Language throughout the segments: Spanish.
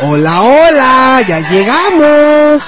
Hola, hola, ya llegamos.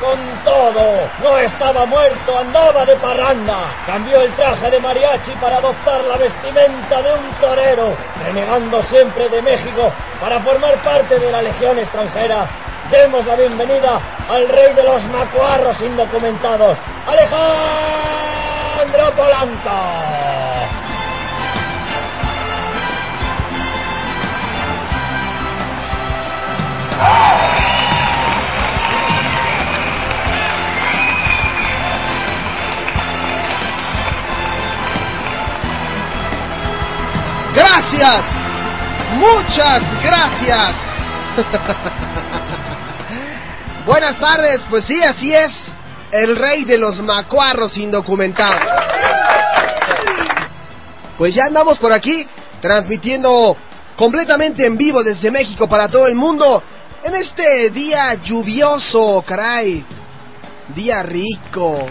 con todo. No estaba muerto, andaba de parranda. Cambió el traje de mariachi para adoptar la vestimenta de un torero, renegando siempre de México para formar parte de la Legión extranjera. Demos la bienvenida al rey de los macuarros indocumentados, Alejandro Polanco. Gracias. Muchas gracias. Buenas tardes, pues sí, así es. El rey de los macuarros indocumentados. Pues ya andamos por aquí, transmitiendo completamente en vivo desde México para todo el mundo. En este día lluvioso, caray. Día rico,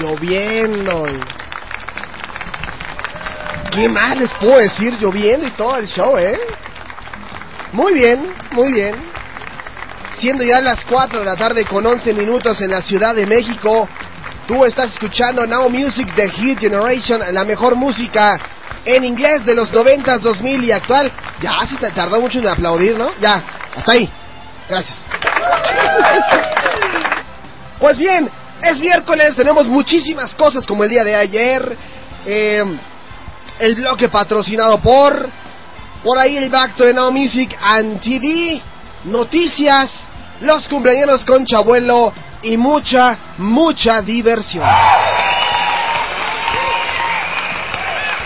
lloviendo. Y ¿Qué más les puedo decir? Lloviendo y todo el show, ¿eh? Muy bien, muy bien. Siendo ya las 4 de la tarde con 11 minutos en la Ciudad de México, tú estás escuchando Now Music The Hit Generation, la mejor música en inglés de los 90s, 2000 y actual. Ya, se tardó mucho en aplaudir, ¿no? Ya, hasta ahí. Gracias. Pues bien, es miércoles, tenemos muchísimas cosas como el día de ayer. eh, el bloque patrocinado por. Por ahí el Back to the Now Music and TV. Noticias. Los cumpleaños con Chabuelo. Y mucha, mucha diversión.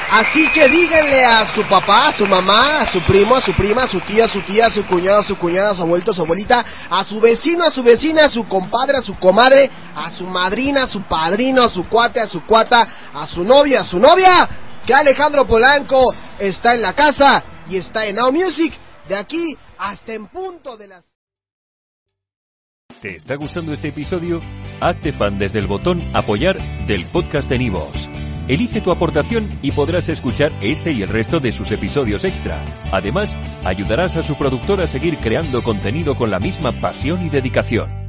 Así que díganle a su papá, a su mamá, a su primo, a su prima, a su tía, a su tía, a su cuñado, a su cuñada, a su abuelito, a su abuelita, a su vecino, a su vecina, a su compadre, a su comadre, a su madrina, a su padrino, a su cuate, a su cuata, a su novia, a su novia, que Alejandro Polanco está en la casa y está en Now Music de aquí hasta en punto de las... ¿Te está gustando este episodio? Hazte fan desde el botón Apoyar del podcast de Nivos. Elige tu aportación y podrás escuchar este y el resto de sus episodios extra. Además, ayudarás a su productor a seguir creando contenido con la misma pasión y dedicación.